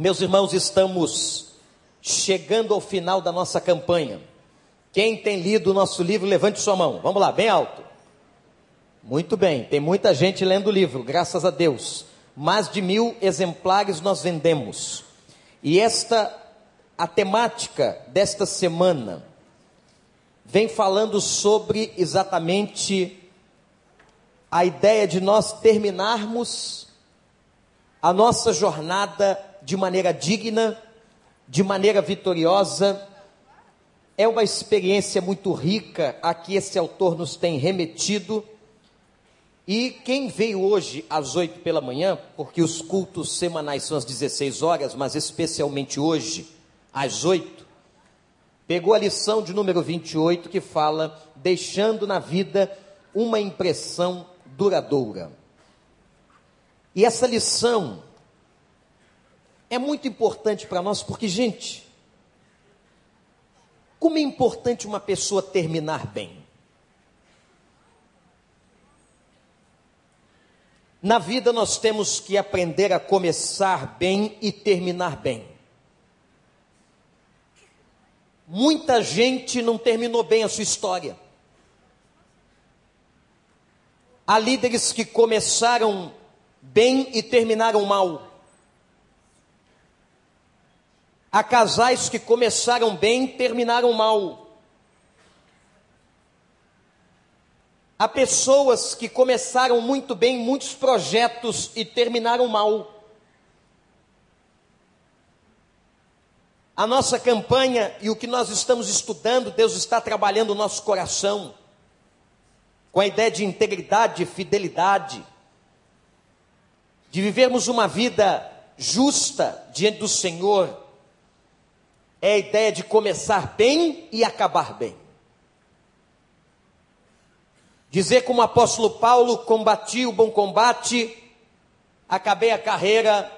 Meus irmãos, estamos chegando ao final da nossa campanha. Quem tem lido o nosso livro, levante sua mão. Vamos lá, bem alto. Muito bem, tem muita gente lendo o livro, graças a Deus. Mais de mil exemplares nós vendemos. E esta, a temática desta semana, vem falando sobre exatamente a ideia de nós terminarmos a nossa jornada de maneira digna, de maneira vitoriosa. É uma experiência muito rica a que esse autor nos tem remetido. E quem veio hoje às oito pela manhã, porque os cultos semanais são às 16 horas, mas especialmente hoje, às oito, pegou a lição de número 28 que fala: deixando na vida uma impressão duradoura. E essa lição é muito importante para nós, porque, gente, como é importante uma pessoa terminar bem. Na vida nós temos que aprender a começar bem e terminar bem. Muita gente não terminou bem a sua história. Há líderes que começaram bem e terminaram mal. Há casais que começaram bem e terminaram mal. Há pessoas que começaram muito bem muitos projetos e terminaram mal. A nossa campanha e o que nós estamos estudando, Deus está trabalhando o nosso coração com a ideia de integridade, de fidelidade, de vivermos uma vida justa diante do Senhor, é a ideia de começar bem e acabar bem. Dizer como o apóstolo Paulo, combati o bom combate, acabei a carreira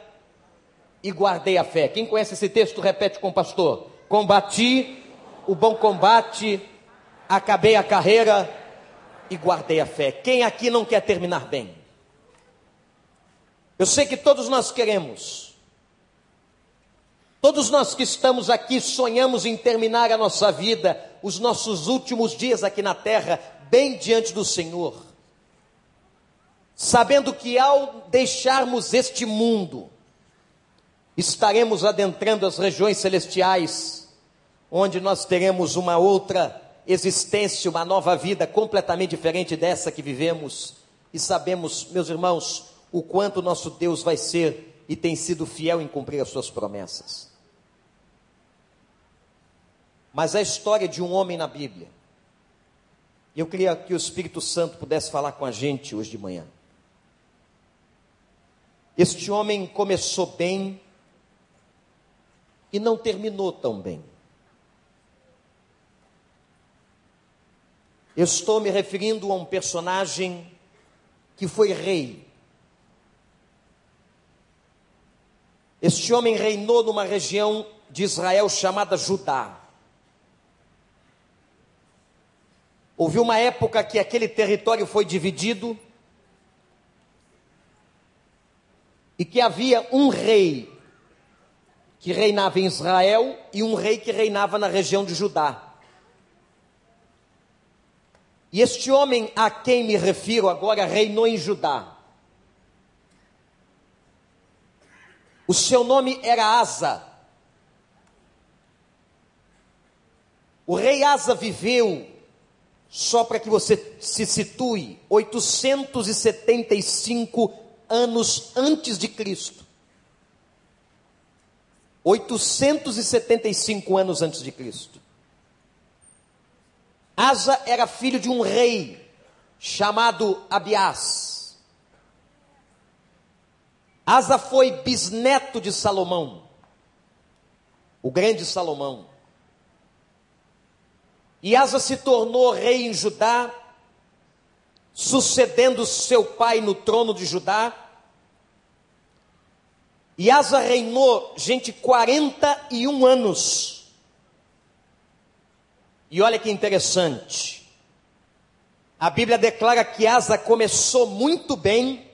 e guardei a fé. Quem conhece esse texto, repete com o pastor. Combati o bom combate, acabei a carreira e guardei a fé. Quem aqui não quer terminar bem? Eu sei que todos nós queremos. Todos nós que estamos aqui sonhamos em terminar a nossa vida, os nossos últimos dias aqui na terra, bem diante do Senhor. Sabendo que ao deixarmos este mundo, estaremos adentrando as regiões celestiais, onde nós teremos uma outra existência, uma nova vida completamente diferente dessa que vivemos. E sabemos, meus irmãos, o quanto nosso Deus vai ser e tem sido fiel em cumprir as suas promessas. Mas a história de um homem na Bíblia, eu queria que o Espírito Santo pudesse falar com a gente hoje de manhã. Este homem começou bem e não terminou tão bem. Eu estou me referindo a um personagem que foi rei. Este homem reinou numa região de Israel chamada Judá. Houve uma época que aquele território foi dividido e que havia um rei que reinava em Israel e um rei que reinava na região de Judá. E este homem a quem me refiro agora reinou em Judá. O seu nome era Asa. O rei Asa viveu, só para que você se situe, 875 anos antes de Cristo. 875 anos antes de Cristo. Asa era filho de um rei chamado Abiás. Asa foi bisneto de Salomão, o grande Salomão. E Asa se tornou rei em Judá, sucedendo seu pai no trono de Judá. E Asa reinou, gente, 41 anos. E olha que interessante. A Bíblia declara que Asa começou muito bem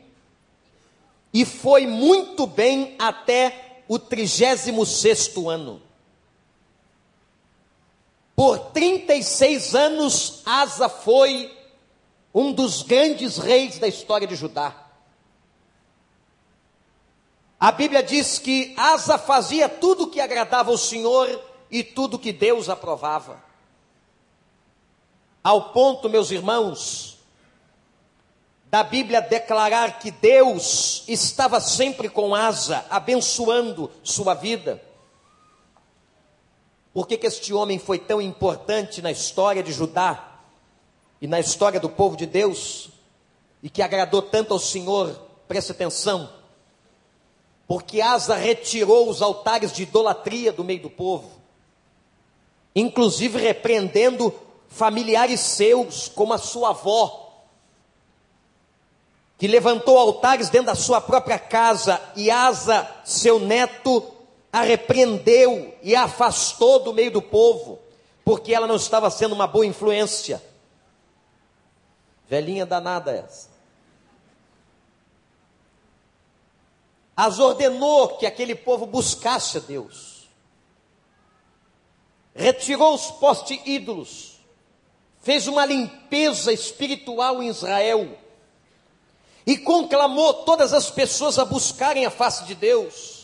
e foi muito bem até o 36 ano. Por 36 anos, Asa foi um dos grandes reis da história de Judá. A Bíblia diz que Asa fazia tudo que agradava ao Senhor e tudo que Deus aprovava. Ao ponto, meus irmãos, da Bíblia declarar que Deus estava sempre com Asa, abençoando sua vida. Por que, que este homem foi tão importante na história de Judá e na história do povo de Deus e que agradou tanto ao Senhor? Preste atenção. Porque Asa retirou os altares de idolatria do meio do povo, inclusive repreendendo familiares seus, como a sua avó, que levantou altares dentro da sua própria casa, e Asa, seu neto, a repreendeu e a afastou do meio do povo, porque ela não estava sendo uma boa influência. Velhinha danada essa. As ordenou que aquele povo buscasse a Deus. Retirou os postes ídolos. Fez uma limpeza espiritual em Israel e conclamou todas as pessoas a buscarem a face de Deus.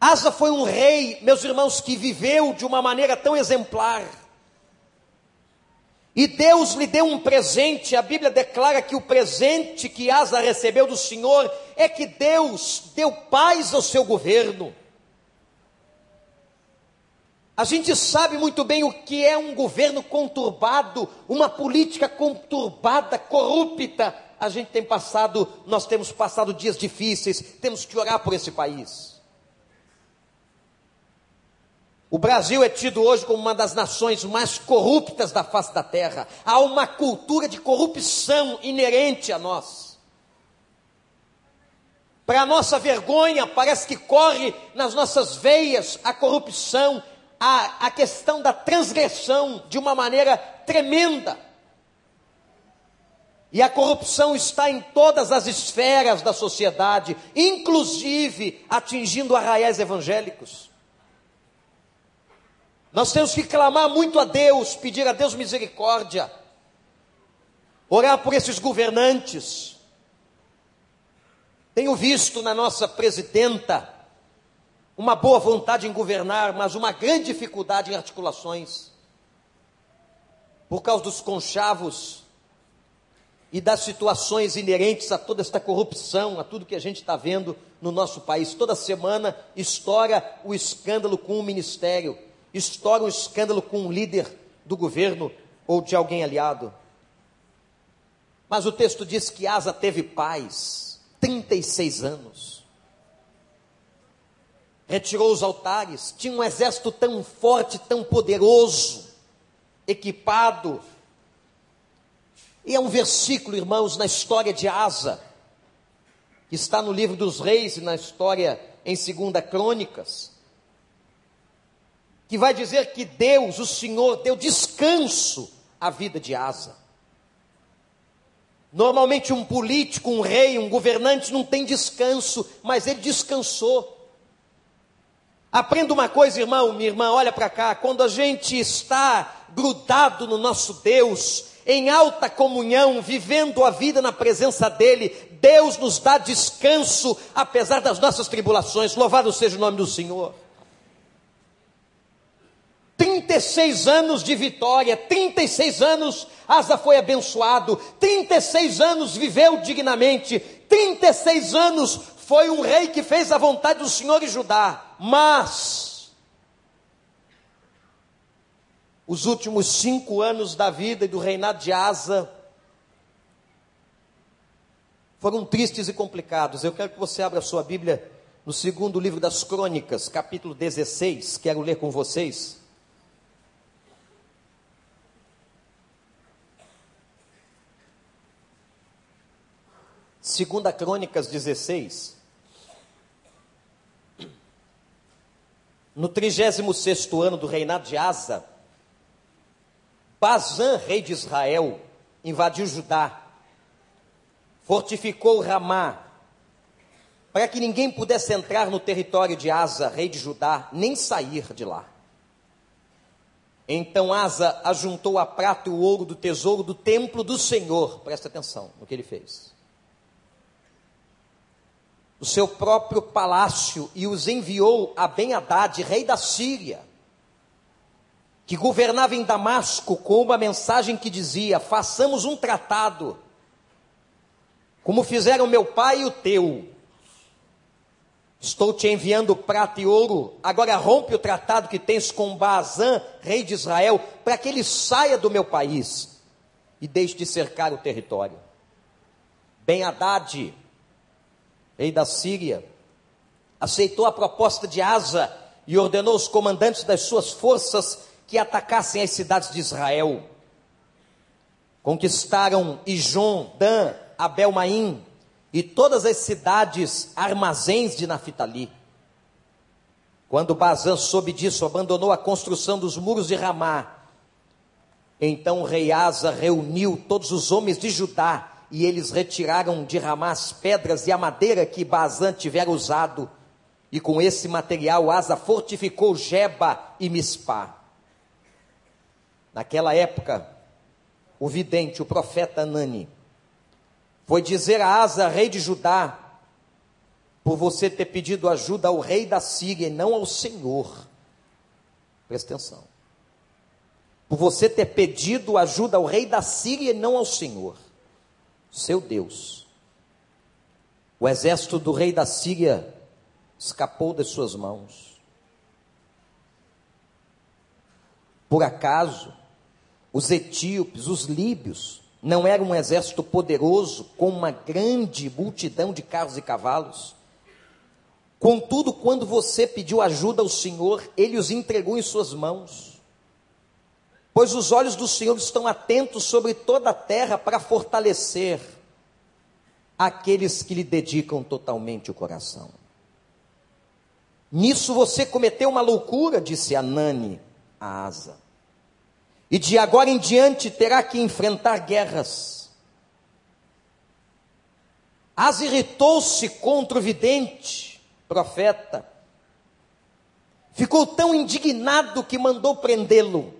Asa foi um rei, meus irmãos, que viveu de uma maneira tão exemplar. E Deus lhe deu um presente, a Bíblia declara que o presente que Asa recebeu do Senhor é que Deus deu paz ao seu governo. A gente sabe muito bem o que é um governo conturbado, uma política conturbada, corrupta. A gente tem passado, nós temos passado dias difíceis, temos que orar por esse país. O Brasil é tido hoje como uma das nações mais corruptas da face da terra. Há uma cultura de corrupção inerente a nós. Para nossa vergonha, parece que corre nas nossas veias a corrupção, a, a questão da transgressão de uma maneira tremenda. E a corrupção está em todas as esferas da sociedade, inclusive atingindo arraiais evangélicos. Nós temos que clamar muito a Deus, pedir a Deus misericórdia, orar por esses governantes. Tenho visto na nossa presidenta uma boa vontade em governar, mas uma grande dificuldade em articulações. Por causa dos conchavos e das situações inerentes a toda esta corrupção, a tudo que a gente está vendo no nosso país. Toda semana estoura o escândalo com um ministério, estoura o escândalo com um líder do governo ou de alguém aliado. Mas o texto diz que Asa teve paz, 36 anos retirou os altares, tinha um exército tão forte, tão poderoso, equipado. E é um versículo, irmãos, na história de Asa, que está no livro dos reis e na história em segunda crônicas, que vai dizer que Deus, o Senhor, deu descanso à vida de Asa. Normalmente um político, um rei, um governante não tem descanso, mas ele descansou. Aprenda uma coisa, irmão, minha irmã, olha para cá. Quando a gente está grudado no nosso Deus, em alta comunhão, vivendo a vida na presença dEle, Deus nos dá descanso, apesar das nossas tribulações. Louvado seja o nome do Senhor. 36 anos de vitória, 36 anos Asa foi abençoado, 36 anos viveu dignamente, 36 anos foi um rei que fez a vontade do Senhor em Judá. Mas, os últimos cinco anos da vida e do reinado de Asa foram tristes e complicados. Eu quero que você abra a sua Bíblia no segundo livro das Crônicas, capítulo 16. Quero ler com vocês. Segunda Crônicas 16. no 36 ano do reinado de Asa, Bazan, rei de Israel, invadiu Judá, fortificou Ramá para que ninguém pudesse entrar no território de Asa, rei de Judá, nem sair de lá. Então Asa ajuntou a prata e o ouro do tesouro do templo do Senhor. Presta atenção no que ele fez. O seu próprio palácio e os enviou a Ben-Hadad, rei da Síria, que governava em Damasco, com uma mensagem que dizia: façamos um tratado, como fizeram meu pai e o teu Estou te enviando prata e ouro. Agora rompe o tratado que tens com Baazã, rei de Israel, para que ele saia do meu país e deixe de cercar o território. Ben Haddad, rei da Síria, aceitou a proposta de Asa e ordenou os comandantes das suas forças que atacassem as cidades de Israel. Conquistaram Ijon, Dan, Abel-Maim, e todas as cidades armazéns de Naphtali. Quando Bazan soube disso, abandonou a construção dos muros de Ramá. Então o rei Asa reuniu todos os homens de Judá e eles retiraram de Ramá as pedras e a madeira que Bazan tivera usado. E com esse material Asa fortificou Jeba e Mispá. Naquela época, o vidente, o profeta Anani, foi dizer a Asa, rei de Judá, por você ter pedido ajuda ao rei da Síria e não ao Senhor. Presta atenção. Por você ter pedido ajuda ao rei da Síria e não ao Senhor, seu Deus. O exército do rei da Síria escapou das suas mãos. Por acaso, os etíopes, os líbios, não era um exército poderoso, com uma grande multidão de carros e cavalos. Contudo, quando você pediu ajuda ao Senhor, ele os entregou em suas mãos. Pois os olhos do Senhor estão atentos sobre toda a terra para fortalecer aqueles que lhe dedicam totalmente o coração. Nisso você cometeu uma loucura, disse Anani a Asa e de agora em diante terá que enfrentar guerras. As irritou-se contra o vidente, profeta, ficou tão indignado que mandou prendê-lo.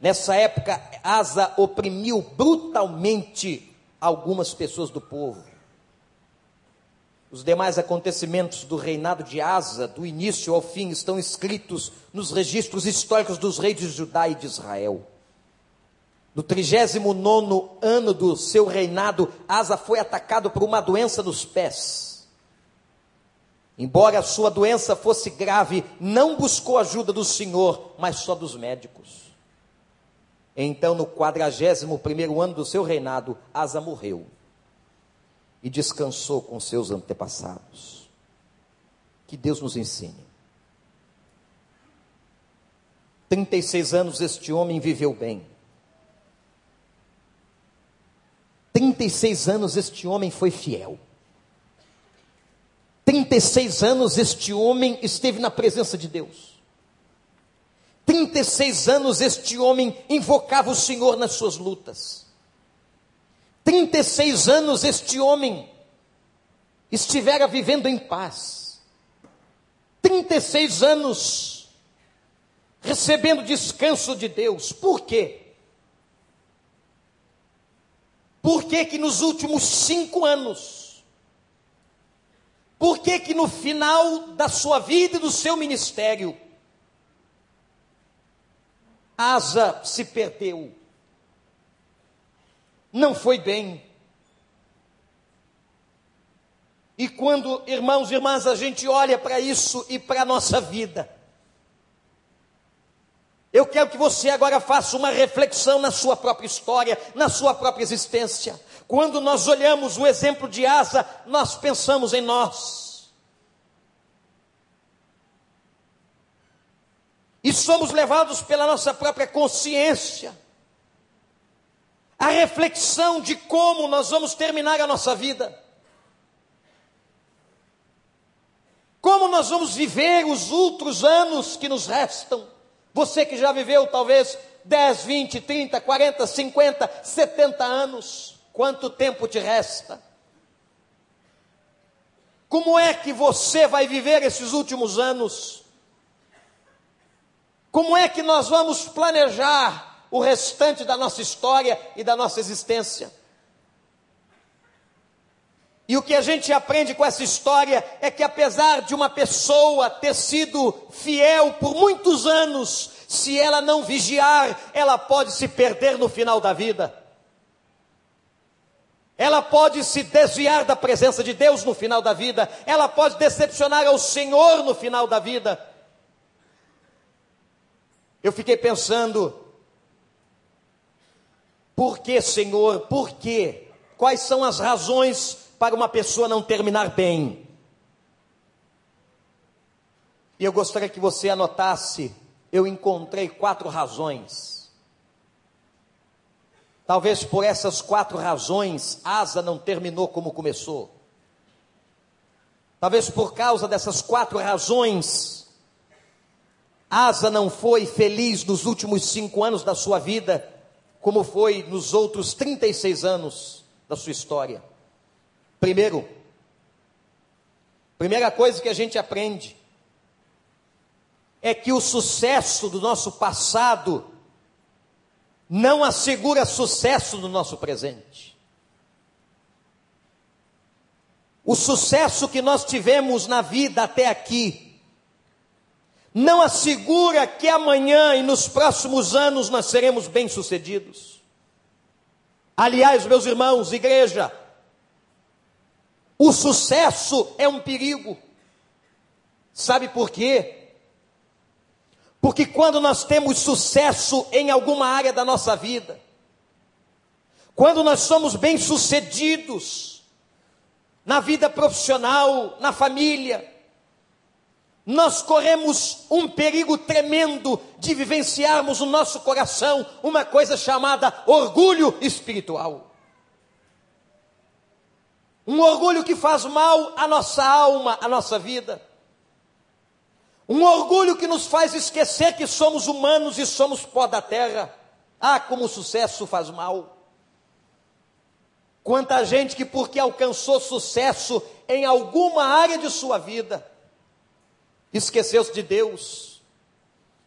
Nessa época, Asa oprimiu brutalmente algumas pessoas do povo. Os demais acontecimentos do reinado de Asa, do início ao fim, estão escritos nos registros históricos dos reis de Judá e de Israel. No 39 ano do seu reinado, Asa foi atacado por uma doença nos pés. Embora a sua doença fosse grave, não buscou ajuda do Senhor, mas só dos médicos. Então, no 41 ano do seu reinado, Asa morreu e descansou com seus antepassados. Que Deus nos ensine. 36 anos este homem viveu bem. 36 anos este homem foi fiel. 36 anos este homem esteve na presença de Deus. 36 anos este homem invocava o Senhor nas suas lutas. 36 anos este homem estivera vivendo em paz. 36 anos recebendo descanso de Deus. Por quê? Por que que nos últimos cinco anos, por que que no final da sua vida e do seu ministério, Asa se perdeu? não foi bem. E quando, irmãos e irmãs, a gente olha para isso e para a nossa vida, eu quero que você agora faça uma reflexão na sua própria história, na sua própria existência. Quando nós olhamos o exemplo de Asa, nós pensamos em nós. E somos levados pela nossa própria consciência a reflexão de como nós vamos terminar a nossa vida. Como nós vamos viver os outros anos que nos restam? Você que já viveu talvez 10, 20, 30, 40, 50, 70 anos, quanto tempo te resta? Como é que você vai viver esses últimos anos? Como é que nós vamos planejar o restante da nossa história e da nossa existência? E o que a gente aprende com essa história é que, apesar de uma pessoa ter sido fiel por muitos anos, se ela não vigiar, ela pode se perder no final da vida. Ela pode se desviar da presença de Deus no final da vida, ela pode decepcionar ao Senhor no final da vida. Eu fiquei pensando, por que, Senhor, por quê? Quais são as razões para uma pessoa não terminar bem. E eu gostaria que você anotasse, eu encontrei quatro razões. Talvez por essas quatro razões, Asa não terminou como começou. Talvez por causa dessas quatro razões, Asa não foi feliz nos últimos cinco anos da sua vida, como foi nos outros 36 anos da sua história. Primeiro, primeira coisa que a gente aprende é que o sucesso do nosso passado não assegura sucesso no nosso presente. O sucesso que nós tivemos na vida até aqui não assegura que amanhã e nos próximos anos nós seremos bem-sucedidos. Aliás, meus irmãos, igreja, o sucesso é um perigo. Sabe por quê? Porque quando nós temos sucesso em alguma área da nossa vida, quando nós somos bem-sucedidos na vida profissional, na família, nós corremos um perigo tremendo de vivenciarmos no nosso coração uma coisa chamada orgulho espiritual. Um orgulho que faz mal à nossa alma, à nossa vida. Um orgulho que nos faz esquecer que somos humanos e somos pó da terra. Ah, como o sucesso faz mal. Quanta gente que, porque alcançou sucesso em alguma área de sua vida, esqueceu-se de Deus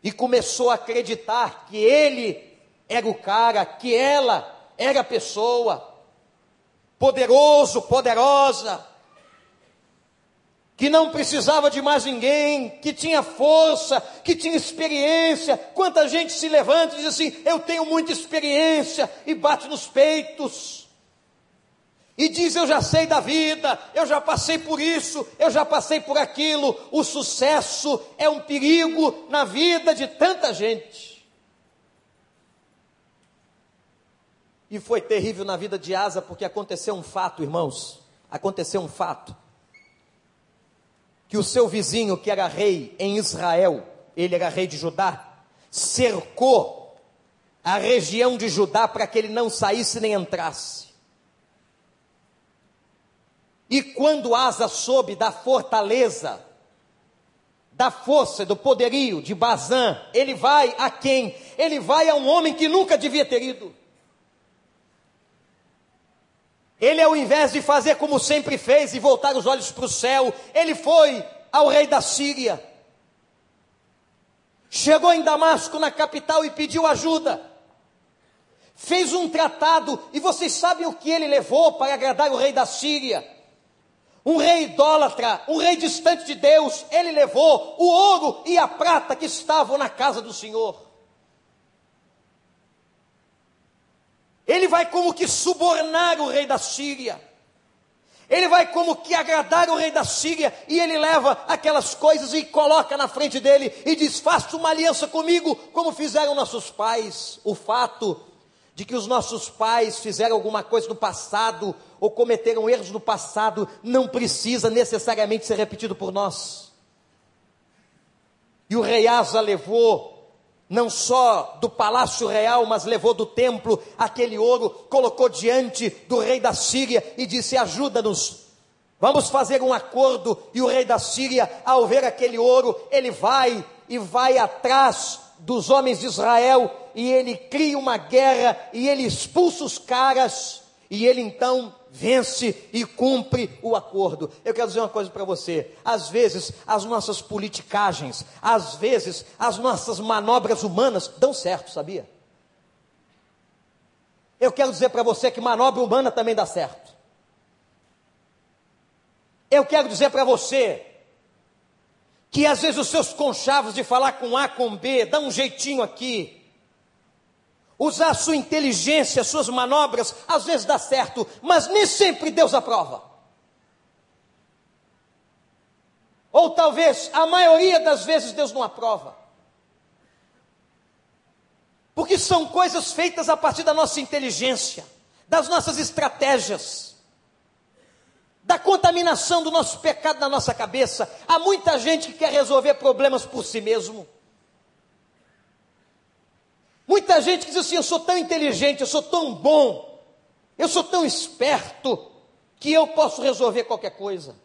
e começou a acreditar que ele era o cara, que ela era a pessoa poderoso, poderosa, que não precisava de mais ninguém, que tinha força, que tinha experiência. Quanta gente se levanta e diz assim: Eu tenho muita experiência, e bate nos peitos. E diz: Eu já sei da vida, eu já passei por isso, eu já passei por aquilo. O sucesso é um perigo na vida de tanta gente. E foi terrível na vida de Asa, porque aconteceu um fato, irmãos. Aconteceu um fato. Que o seu vizinho, que era rei em Israel, ele era rei de Judá, cercou a região de Judá para que ele não saísse nem entrasse. E quando Asa soube da fortaleza, da força, do poderio de Bazã, ele vai a quem? Ele vai a um homem que nunca devia ter ido. Ele, ao invés de fazer como sempre fez e voltar os olhos para o céu, ele foi ao rei da Síria. Chegou em Damasco, na capital, e pediu ajuda. Fez um tratado, e vocês sabem o que ele levou para agradar o rei da Síria? Um rei idólatra, um rei distante de Deus, ele levou o ouro e a prata que estavam na casa do Senhor. Ele vai como que subornar o rei da Síria. Ele vai como que agradar o rei da Síria e ele leva aquelas coisas e coloca na frente dele e diz: Faça uma aliança comigo, como fizeram nossos pais. O fato de que os nossos pais fizeram alguma coisa no passado ou cometeram erros no passado não precisa necessariamente ser repetido por nós. E o rei Asa levou não só do palácio real, mas levou do templo aquele ouro, colocou diante do rei da Síria e disse: Ajuda-nos, vamos fazer um acordo. E o rei da Síria, ao ver aquele ouro, ele vai e vai atrás dos homens de Israel e ele cria uma guerra e ele expulsa os caras e ele então vence e cumpre o acordo. Eu quero dizer uma coisa para você: às vezes as nossas politicagens, às vezes as nossas manobras humanas dão certo, sabia? Eu quero dizer para você que manobra humana também dá certo. Eu quero dizer para você que às vezes os seus conchavos de falar com A com B, dá um jeitinho aqui, usar a sua inteligência, suas manobras, às vezes dá certo, mas nem sempre Deus aprova. Ou talvez a maioria das vezes Deus não aprova. Porque são coisas feitas a partir da nossa inteligência, das nossas estratégias, da contaminação do nosso pecado na nossa cabeça. Há muita gente que quer resolver problemas por si mesmo. Muita gente que diz assim: eu sou tão inteligente, eu sou tão bom, eu sou tão esperto, que eu posso resolver qualquer coisa.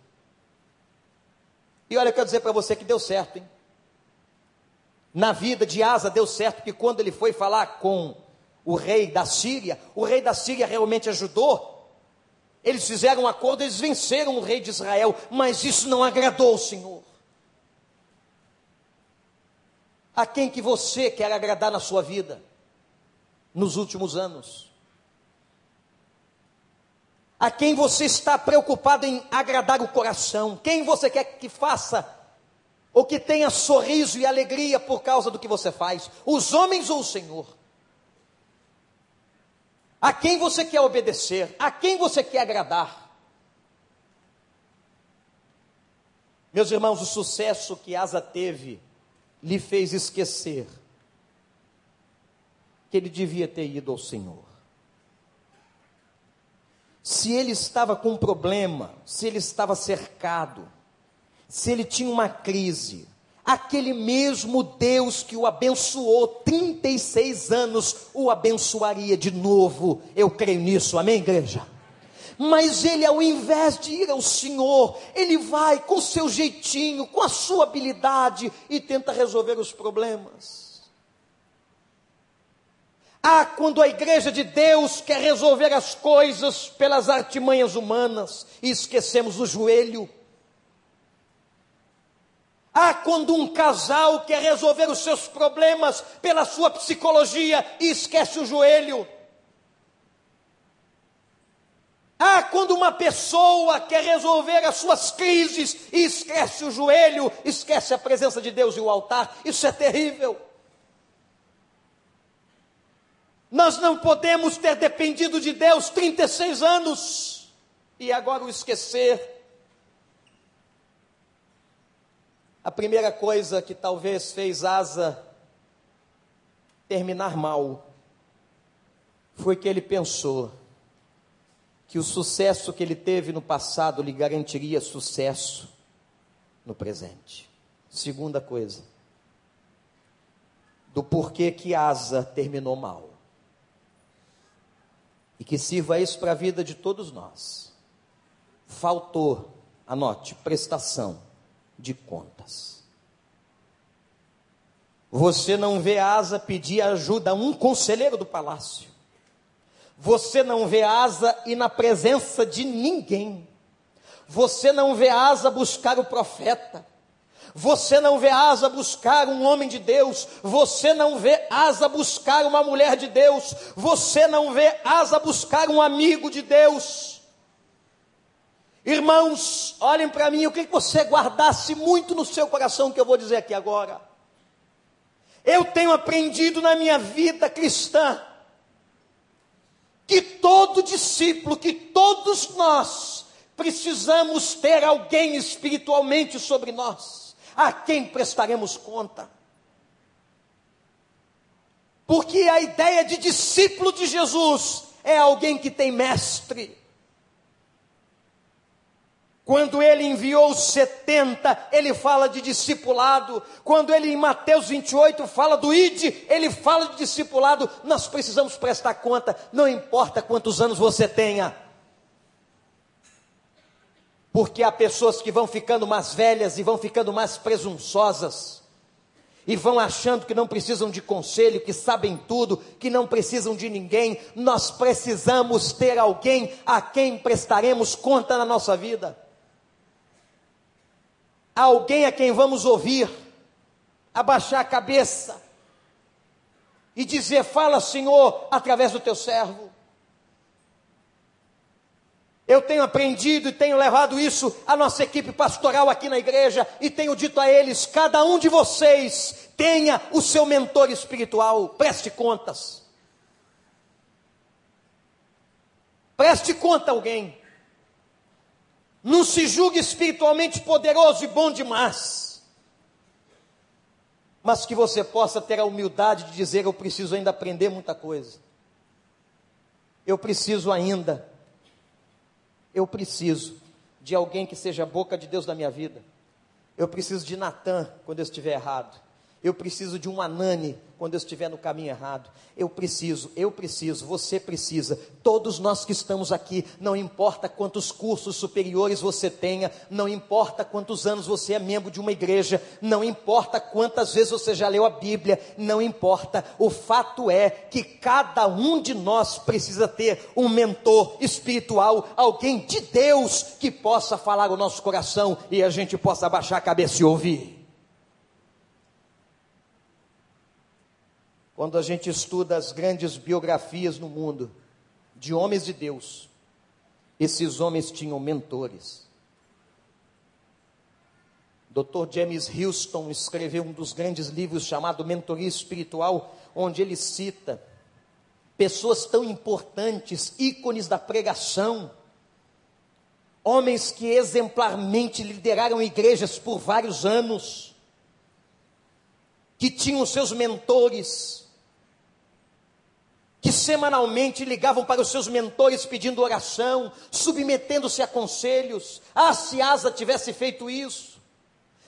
E olha, eu quero dizer para você que deu certo, hein? Na vida de Asa deu certo, que quando ele foi falar com o rei da Síria, o rei da Síria realmente ajudou. Eles fizeram um acordo, eles venceram o rei de Israel, mas isso não agradou o Senhor. A quem que você quer agradar na sua vida nos últimos anos? A quem você está preocupado em agradar o coração? Quem você quer que faça ou que tenha sorriso e alegria por causa do que você faz? Os homens ou o Senhor? A quem você quer obedecer? A quem você quer agradar? Meus irmãos, o sucesso que Asa teve lhe fez esquecer que ele devia ter ido ao Senhor. Se ele estava com um problema, se ele estava cercado, se ele tinha uma crise, aquele mesmo Deus que o abençoou 36 anos, o abençoaria de novo. Eu creio nisso, amém, igreja? Mas ele, ao invés de ir ao Senhor, ele vai com seu jeitinho, com a sua habilidade e tenta resolver os problemas. Ah, quando a igreja de Deus quer resolver as coisas pelas artimanhas humanas e esquecemos o joelho. Ah, quando um casal quer resolver os seus problemas pela sua psicologia e esquece o joelho. Ah, quando uma pessoa quer resolver as suas crises e esquece o joelho, esquece a presença de Deus e o altar, isso é terrível. Nós não podemos ter dependido de Deus 36 anos e agora o esquecer. A primeira coisa que talvez fez Asa terminar mal foi que ele pensou: que o sucesso que ele teve no passado lhe garantiria sucesso no presente. Segunda coisa, do porquê que Asa terminou mal. E que sirva isso para a vida de todos nós. Faltou, anote, prestação de contas. Você não vê Asa pedir ajuda a um conselheiro do palácio. Você não vê asa e na presença de ninguém. Você não vê asa buscar o profeta. Você não vê asa buscar um homem de Deus. Você não vê asa buscar uma mulher de Deus. Você não vê asa buscar um amigo de Deus. Irmãos, olhem para mim, eu queria que você guardasse muito no seu coração o que eu vou dizer aqui agora. Eu tenho aprendido na minha vida cristã que todo discípulo, que todos nós precisamos ter alguém espiritualmente sobre nós, a quem prestaremos conta. Porque a ideia de discípulo de Jesus é alguém que tem mestre, quando ele enviou os 70, ele fala de discipulado. Quando ele em Mateus 28 fala do ID, ele fala de discipulado. Nós precisamos prestar conta, não importa quantos anos você tenha. Porque há pessoas que vão ficando mais velhas e vão ficando mais presunçosas. e vão achando que não precisam de conselho, que sabem tudo, que não precisam de ninguém. Nós precisamos ter alguém a quem prestaremos conta na nossa vida. Alguém a quem vamos ouvir, abaixar a cabeça e dizer: Fala, Senhor, através do teu servo. Eu tenho aprendido e tenho levado isso à nossa equipe pastoral aqui na igreja e tenho dito a eles: cada um de vocês tenha o seu mentor espiritual, preste contas. Preste conta a alguém. Não se julgue espiritualmente poderoso e bom demais. Mas que você possa ter a humildade de dizer: Eu preciso ainda aprender muita coisa. Eu preciso ainda eu preciso de alguém que seja a boca de Deus na minha vida. Eu preciso de Natan quando eu estiver errado. Eu preciso de um Anani quando eu estiver no caminho errado. Eu preciso, eu preciso, você precisa. Todos nós que estamos aqui, não importa quantos cursos superiores você tenha, não importa quantos anos você é membro de uma igreja, não importa quantas vezes você já leu a Bíblia, não importa. O fato é que cada um de nós precisa ter um mentor espiritual, alguém de Deus que possa falar o nosso coração e a gente possa abaixar a cabeça e ouvir. Quando a gente estuda as grandes biografias no mundo de homens de Deus, esses homens tinham mentores. Dr. James Houston escreveu um dos grandes livros chamado Mentoria Espiritual, onde ele cita pessoas tão importantes, ícones da pregação, homens que exemplarmente lideraram igrejas por vários anos, que tinham seus mentores, semanalmente ligavam para os seus mentores pedindo oração, submetendo-se a conselhos. Ah, se Asa tivesse feito isso.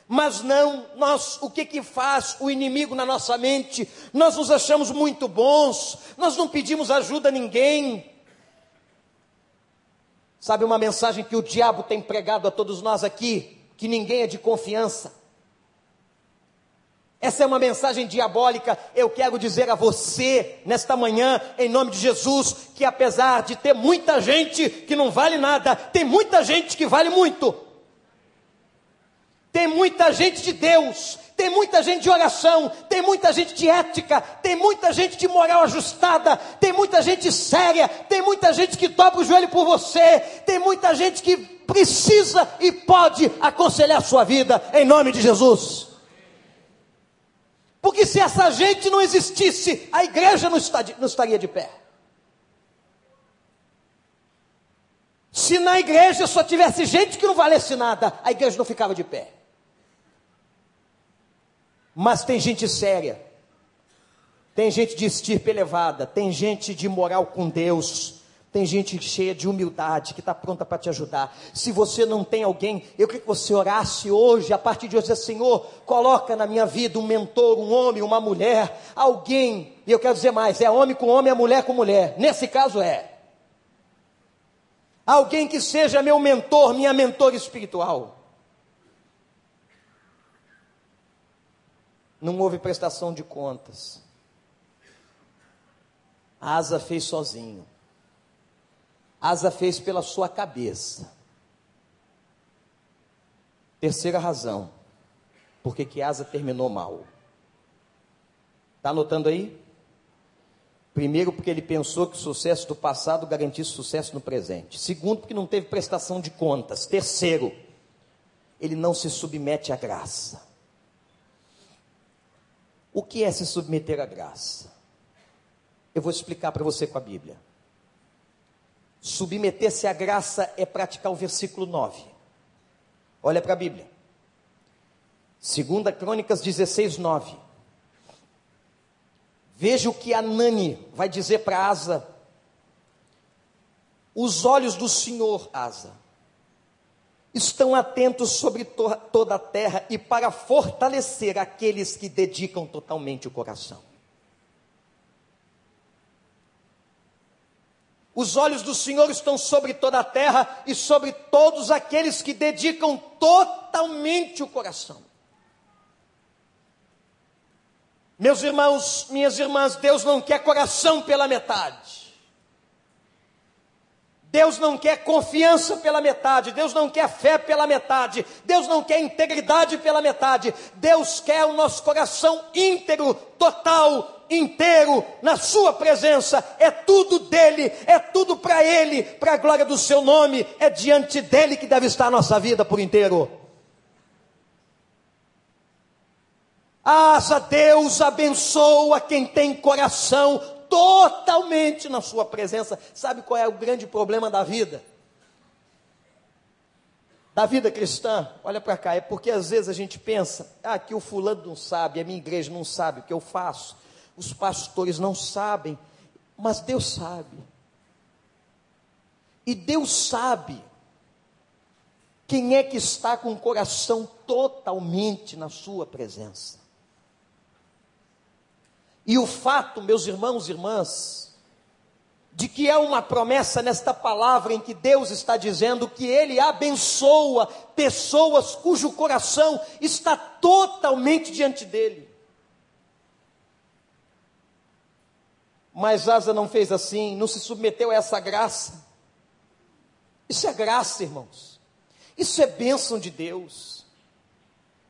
Mas não, nós, o que que faz o inimigo na nossa mente? Nós nos achamos muito bons, nós não pedimos ajuda a ninguém. Sabe uma mensagem que o diabo tem pregado a todos nós aqui? Que ninguém é de confiança. Essa é uma mensagem diabólica. Eu quero dizer a você, nesta manhã, em nome de Jesus, que apesar de ter muita gente que não vale nada, tem muita gente que vale muito. Tem muita gente de Deus, tem muita gente de oração, tem muita gente de ética, tem muita gente de moral ajustada, tem muita gente séria, tem muita gente que dobra o joelho por você, tem muita gente que precisa e pode aconselhar a sua vida, em nome de Jesus. Porque se essa gente não existisse, a igreja não, estaria de pé. Se na igreja só tivesse gente que não valesse nada, a igreja não ficava de pé. Mas tem gente séria, tem gente de estirpe elevada, tem gente de moral com Deus, tem gente cheia de humildade que está pronta para te ajudar. Se você não tem alguém, eu queria que você orasse hoje, a partir de hoje, dizer, Senhor, coloca na minha vida um mentor, um homem, uma mulher, alguém, e eu quero dizer mais, é homem com homem, é mulher com mulher. Nesse caso é. Alguém que seja meu mentor, minha mentora espiritual. Não houve prestação de contas. A Asa fez sozinho. Asa fez pela sua cabeça. Terceira razão, porque que Asa terminou mal. Está anotando aí? Primeiro, porque ele pensou que o sucesso do passado garantisse sucesso no presente. Segundo, porque não teve prestação de contas. Terceiro, ele não se submete à graça. O que é se submeter à graça? Eu vou explicar para você com a Bíblia. Submeter-se à graça é praticar o versículo 9. Olha para a Bíblia. Segunda Crônicas 16, 9. Veja o que Anani vai dizer para Asa. Os olhos do Senhor, Asa, estão atentos sobre to toda a terra e para fortalecer aqueles que dedicam totalmente o coração. Os olhos do Senhor estão sobre toda a terra e sobre todos aqueles que dedicam totalmente o coração. Meus irmãos, minhas irmãs, Deus não quer coração pela metade. Deus não quer confiança pela metade, Deus não quer fé pela metade, Deus não quer integridade pela metade, Deus quer o nosso coração íntegro, total, inteiro, na Sua presença, é tudo dele, é tudo para Ele, para a glória do Seu nome, é diante dele que deve estar a nossa vida por inteiro. Asa Deus abençoa quem tem coração totalmente na Sua presença. Sabe qual é o grande problema da vida? Da vida cristã, olha para cá, é porque às vezes a gente pensa, ah, que o fulano não sabe, a minha igreja não sabe o que eu faço, os pastores não sabem, mas Deus sabe. E Deus sabe quem é que está com o coração totalmente na Sua presença. E o fato, meus irmãos e irmãs, de que há uma promessa nesta palavra em que Deus está dizendo que Ele abençoa pessoas cujo coração está totalmente diante dele. Mas Asa não fez assim, não se submeteu a essa graça. Isso é graça, irmãos. Isso é bênção de Deus.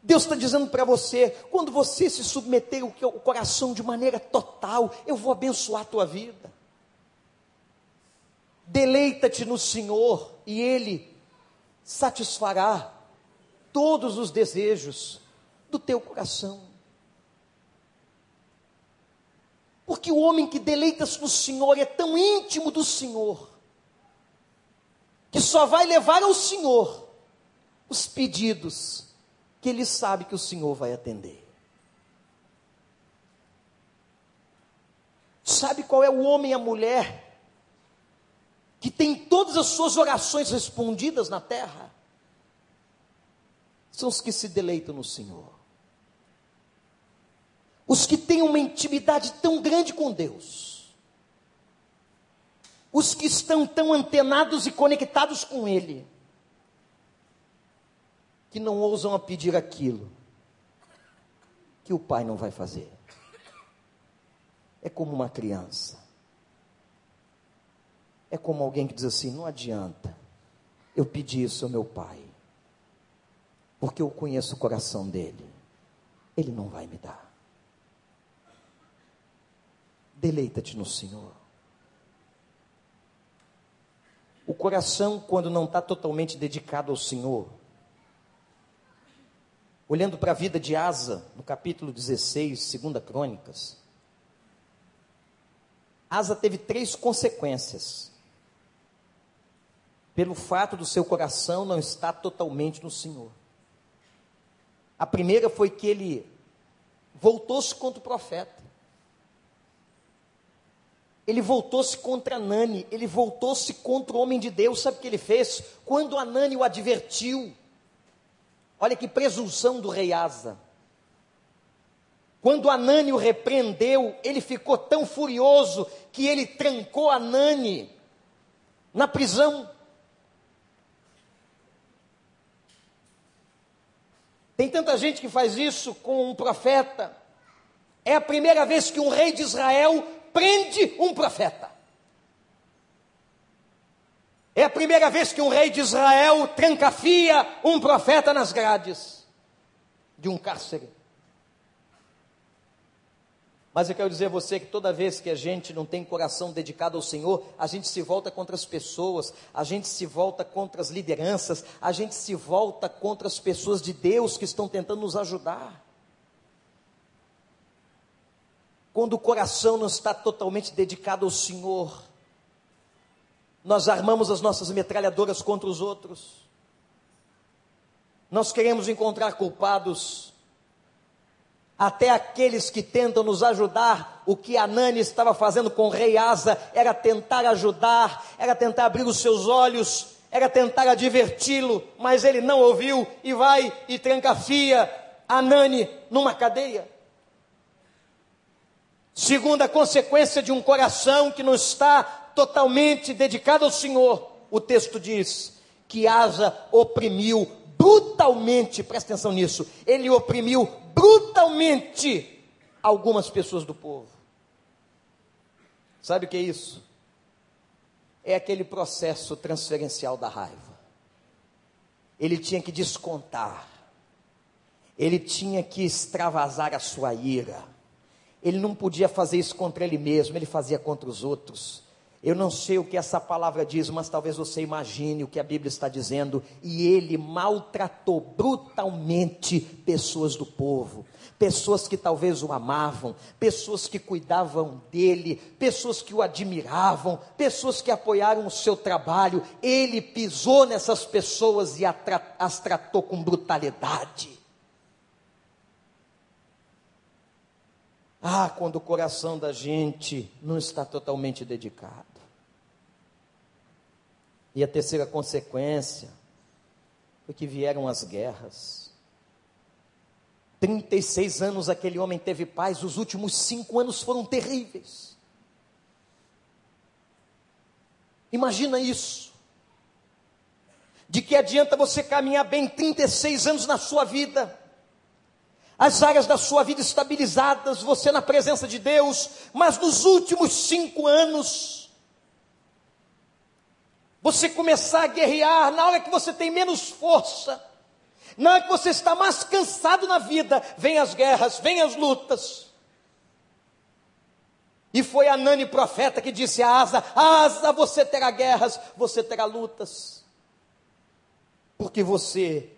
Deus está dizendo para você: quando você se submeter o coração de maneira total, eu vou abençoar a tua vida. Deleita-te no Senhor e Ele satisfará todos os desejos do teu coração. Porque o homem que deleita-se no Senhor é tão íntimo do Senhor, que só vai levar ao Senhor os pedidos que ele sabe que o Senhor vai atender. Sabe qual é o homem e a mulher que tem todas as suas orações respondidas na terra? São os que se deleitam no Senhor. Os que têm uma intimidade tão grande com Deus. Os que estão tão antenados e conectados com Ele que não ousam a pedir aquilo que o pai não vai fazer. É como uma criança. É como alguém que diz assim: não adianta, eu pedi isso ao meu pai, porque eu conheço o coração dele, ele não vai me dar. Deleita-te no Senhor. O coração, quando não está totalmente dedicado ao Senhor, Olhando para a vida de Asa, no capítulo 16, segunda Crônicas, Asa teve três consequências. Pelo fato do seu coração não estar totalmente no Senhor. A primeira foi que ele voltou-se contra o profeta. Ele voltou-se contra Anani, ele voltou-se contra o homem de Deus. Sabe o que ele fez? Quando Anani o advertiu, Olha que presunção do rei Asa. Quando Anani o repreendeu, ele ficou tão furioso que ele trancou Anani na prisão. Tem tanta gente que faz isso com um profeta. É a primeira vez que um rei de Israel prende um profeta. É a primeira vez que um rei de Israel trancafia um profeta nas grades de um cárcere. Mas eu quero dizer a você que toda vez que a gente não tem coração dedicado ao Senhor, a gente se volta contra as pessoas, a gente se volta contra as lideranças, a gente se volta contra as pessoas de Deus que estão tentando nos ajudar. Quando o coração não está totalmente dedicado ao Senhor, nós armamos as nossas metralhadoras contra os outros. Nós queremos encontrar culpados. Até aqueles que tentam nos ajudar, o que Anani estava fazendo com o rei Asa era tentar ajudar, era tentar abrir os seus olhos, era tentar adverti-lo, mas ele não ouviu e vai e trancafia Anani numa cadeia. Segunda consequência de um coração que não está totalmente dedicado ao Senhor, o texto diz que Asa oprimiu brutalmente, presta atenção nisso, ele oprimiu brutalmente algumas pessoas do povo. Sabe o que é isso? É aquele processo transferencial da raiva. Ele tinha que descontar, ele tinha que extravasar a sua ira. Ele não podia fazer isso contra ele mesmo, ele fazia contra os outros. Eu não sei o que essa palavra diz, mas talvez você imagine o que a Bíblia está dizendo. E ele maltratou brutalmente pessoas do povo, pessoas que talvez o amavam, pessoas que cuidavam dele, pessoas que o admiravam, pessoas que apoiaram o seu trabalho. Ele pisou nessas pessoas e as tratou com brutalidade. Ah, quando o coração da gente não está totalmente dedicado. E a terceira consequência foi que vieram as guerras. 36 anos aquele homem teve paz, os últimos cinco anos foram terríveis. Imagina isso. De que adianta você caminhar bem 36 anos na sua vida, as áreas da sua vida estabilizadas, você na presença de Deus, mas nos últimos cinco anos, você começar a guerrear na hora que você tem menos força, na hora que você está mais cansado na vida, vem as guerras, vem as lutas. E foi a Nani profeta que disse a Asa: Asa, você terá guerras, você terá lutas, porque você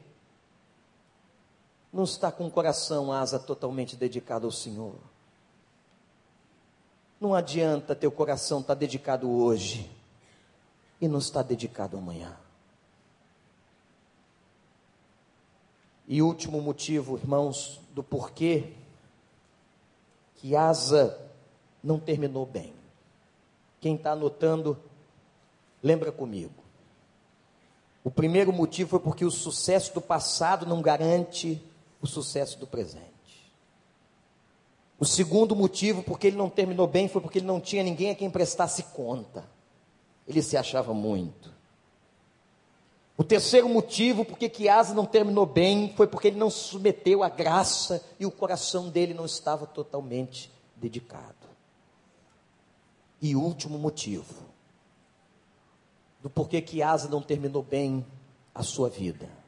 não está com o coração, Asa, totalmente dedicado ao Senhor. Não adianta teu coração estar dedicado hoje e não está dedicado amanhã. E último motivo, irmãos, do porquê que Asa não terminou bem. Quem está anotando, lembra comigo. O primeiro motivo foi porque o sucesso do passado não garante o sucesso do presente. O segundo motivo, porque ele não terminou bem, foi porque ele não tinha ninguém a quem prestasse conta. Ele se achava muito. O terceiro motivo porque que Asa não terminou bem foi porque ele não se submeteu à graça e o coração dele não estava totalmente dedicado. E último motivo do porquê que Asa não terminou bem a sua vida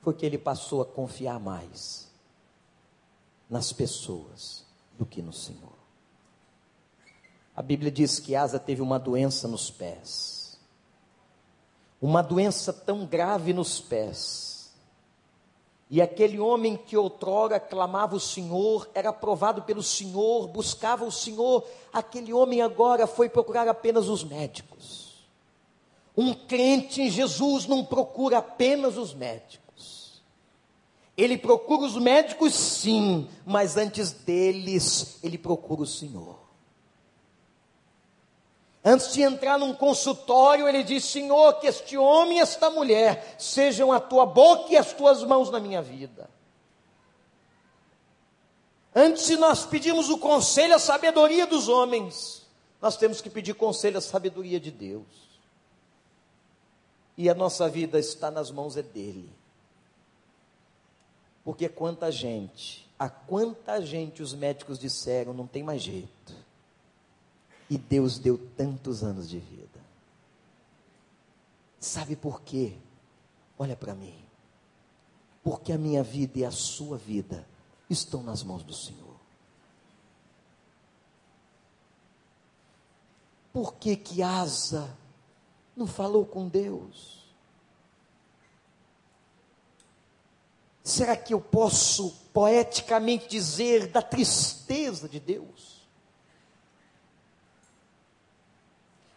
foi que ele passou a confiar mais nas pessoas do que no Senhor. A Bíblia diz que Asa teve uma doença nos pés. Uma doença tão grave nos pés. E aquele homem que outrora clamava o Senhor, era aprovado pelo Senhor, buscava o Senhor, aquele homem agora foi procurar apenas os médicos. Um crente em Jesus não procura apenas os médicos. Ele procura os médicos, sim, mas antes deles, ele procura o Senhor. Antes de entrar num consultório, ele diz: Senhor, que este homem e esta mulher sejam a tua boca e as tuas mãos na minha vida. Antes de nós pedirmos o conselho, a sabedoria dos homens, nós temos que pedir conselho, a sabedoria de Deus. E a nossa vida está nas mãos é dele. Porque quanta gente, a quanta gente os médicos disseram, não tem mais jeito e Deus deu tantos anos de vida. Sabe por quê? Olha para mim. Porque a minha vida e a sua vida estão nas mãos do Senhor. Por que que Asa não falou com Deus? Será que eu posso poeticamente dizer da tristeza de Deus?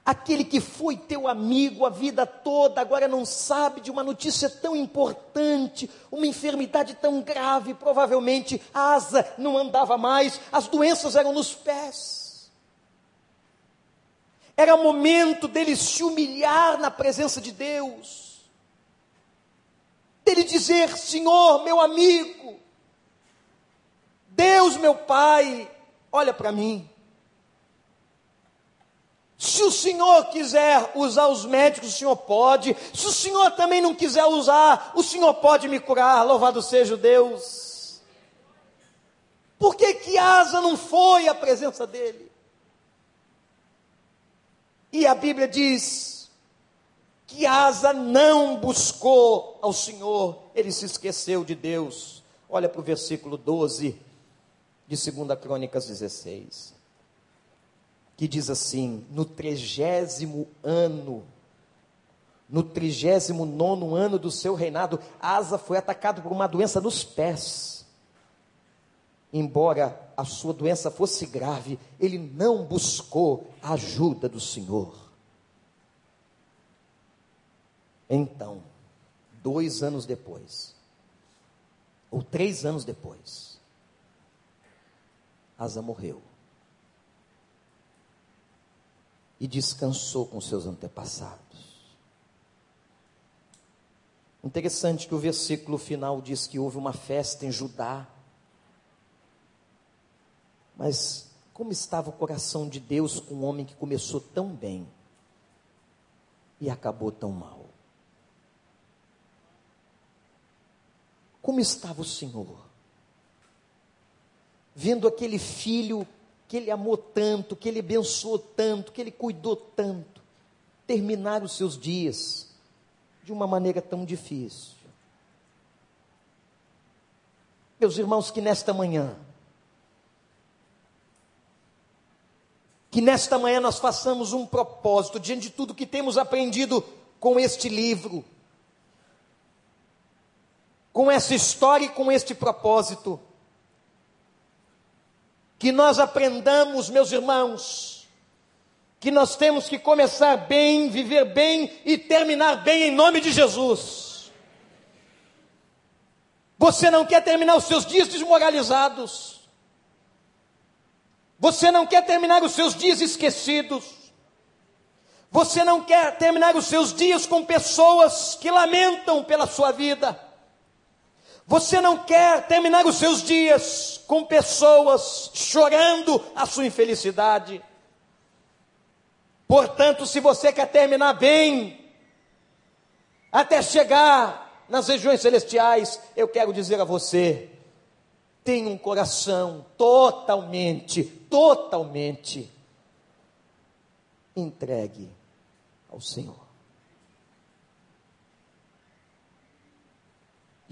Aquele que foi teu amigo a vida toda, agora não sabe de uma notícia tão importante, uma enfermidade tão grave, provavelmente a asa não andava mais, as doenças eram nos pés. Era momento dele se humilhar na presença de Deus, dele dizer: Senhor, meu amigo, Deus, meu Pai, olha para mim. Se o Senhor quiser usar os médicos, o Senhor pode. Se o Senhor também não quiser usar, o Senhor pode me curar. Louvado seja o Deus. Por que que Asa não foi à presença dele? E a Bíblia diz que Asa não buscou ao Senhor, ele se esqueceu de Deus. Olha para o versículo 12 de 2 Crônicas 16, que diz assim: No trigésimo ano, no trigésimo nono ano do seu reinado, Asa foi atacado por uma doença nos pés. Embora a sua doença fosse grave, ele não buscou a ajuda do Senhor. Então, dois anos depois, ou três anos depois, Asa morreu e descansou com seus antepassados. Interessante que o versículo final diz que houve uma festa em Judá. Mas como estava o coração de Deus com um homem que começou tão bem e acabou tão mal? Como estava o Senhor? Vendo aquele filho que ele amou tanto, que ele abençoou tanto, que ele cuidou tanto, terminar os seus dias de uma maneira tão difícil. Meus irmãos, que nesta manhã, que nesta manhã nós façamos um propósito diante de tudo que temos aprendido com este livro, com essa história e com este propósito. Que nós aprendamos, meus irmãos, que nós temos que começar bem, viver bem e terminar bem em nome de Jesus. Você não quer terminar os seus dias desmoralizados. Você não quer terminar os seus dias esquecidos. Você não quer terminar os seus dias com pessoas que lamentam pela sua vida. Você não quer terminar os seus dias com pessoas chorando a sua infelicidade. Portanto, se você quer terminar bem, até chegar nas regiões celestiais, eu quero dizer a você: tenha um coração totalmente, totalmente entregue ao Senhor.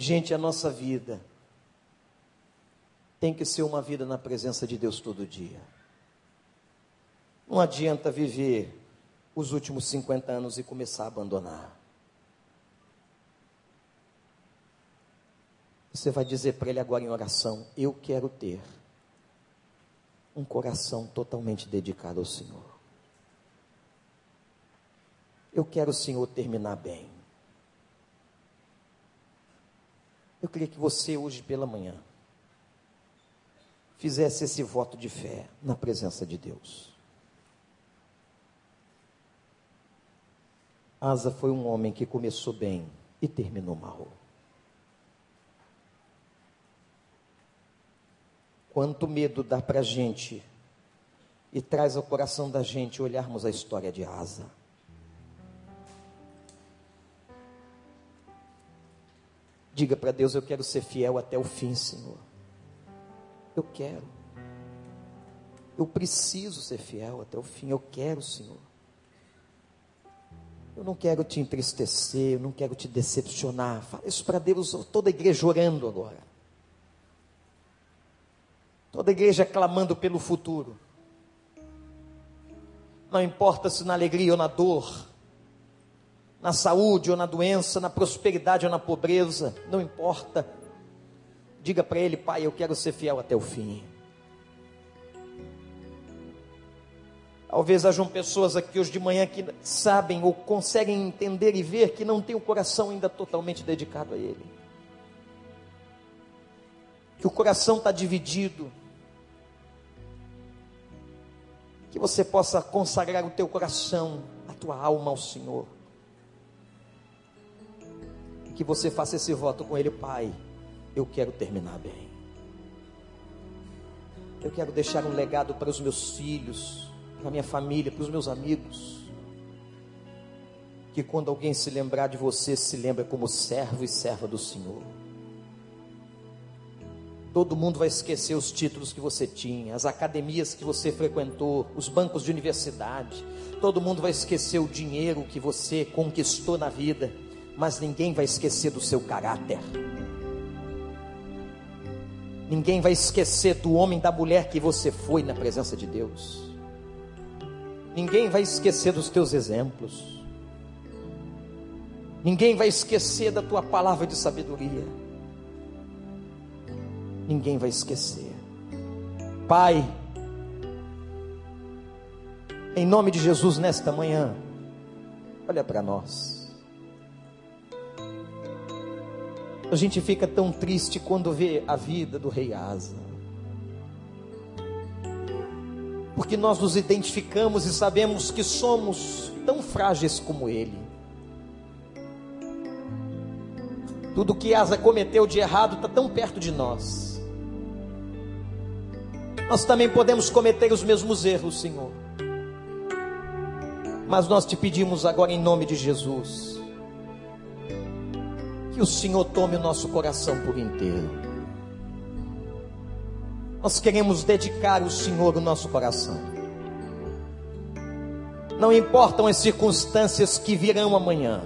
Gente, a nossa vida tem que ser uma vida na presença de Deus todo dia. Não adianta viver os últimos 50 anos e começar a abandonar. Você vai dizer para ele agora em oração: Eu quero ter um coração totalmente dedicado ao Senhor. Eu quero, Senhor, terminar bem. Eu queria que você, hoje pela manhã, fizesse esse voto de fé na presença de Deus. Asa foi um homem que começou bem e terminou mal. Quanto medo dá para a gente e traz ao coração da gente olharmos a história de Asa. Diga para Deus: Eu quero ser fiel até o fim, Senhor. Eu quero. Eu preciso ser fiel até o fim. Eu quero, Senhor. Eu não quero te entristecer, eu não quero te decepcionar. Fala isso para Deus, toda a igreja orando agora. Toda a igreja clamando pelo futuro. Não importa se na alegria ou na dor, na saúde ou na doença, na prosperidade ou na pobreza, não importa. Diga para ele, Pai, eu quero ser fiel até o fim. Talvez hajam pessoas aqui hoje de manhã que sabem ou conseguem entender e ver que não tem o coração ainda totalmente dedicado a Ele. Que o coração está dividido. Que você possa consagrar o teu coração, a tua alma ao Senhor. E que você faça esse voto com Ele, Pai. Eu quero terminar bem. Eu quero deixar um legado para os meus filhos para minha família, para os meus amigos. Que quando alguém se lembrar de você, se lembra como servo e serva do Senhor. Todo mundo vai esquecer os títulos que você tinha, as academias que você frequentou, os bancos de universidade. Todo mundo vai esquecer o dinheiro que você conquistou na vida, mas ninguém vai esquecer do seu caráter. Ninguém vai esquecer do homem, da mulher que você foi na presença de Deus. Ninguém vai esquecer dos teus exemplos. Ninguém vai esquecer da tua palavra de sabedoria. Ninguém vai esquecer. Pai, em nome de Jesus, nesta manhã, olha para nós. A gente fica tão triste quando vê a vida do rei Asa. Porque nós nos identificamos e sabemos que somos tão frágeis como ele. Tudo que Asa cometeu de errado está tão perto de nós. Nós também podemos cometer os mesmos erros, Senhor. Mas nós te pedimos agora em nome de Jesus, que o Senhor tome o nosso coração por inteiro. Nós queremos dedicar o Senhor o nosso coração. Não importam as circunstâncias que virão amanhã,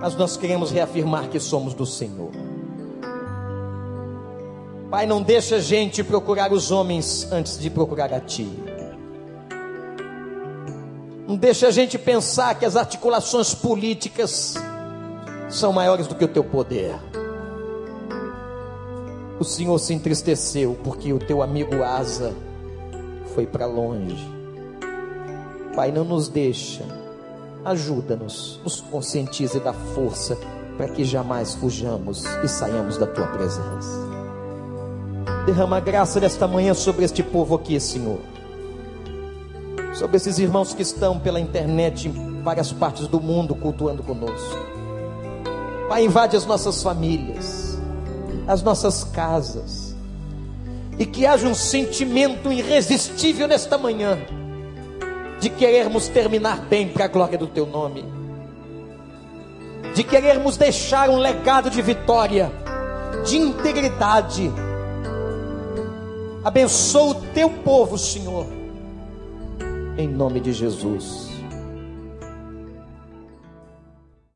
mas nós queremos reafirmar que somos do Senhor. Pai, não deixa a gente procurar os homens antes de procurar a Ti. Não deixa a gente pensar que as articulações políticas são maiores do que o teu poder. O Senhor se entristeceu porque o teu amigo Asa foi para longe. Pai, não nos deixa. Ajuda-nos, nos conscientize dá força para que jamais fujamos e saiamos da tua presença. Derrama graça desta manhã sobre este povo aqui, Senhor sobre esses irmãos que estão pela internet em várias partes do mundo cultuando conosco. Pai, invade as nossas famílias, as nossas casas, e que haja um sentimento irresistível nesta manhã de querermos terminar bem para a glória do Teu nome, de querermos deixar um legado de vitória, de integridade. Abençoa o Teu povo, Senhor em nome de Jesus.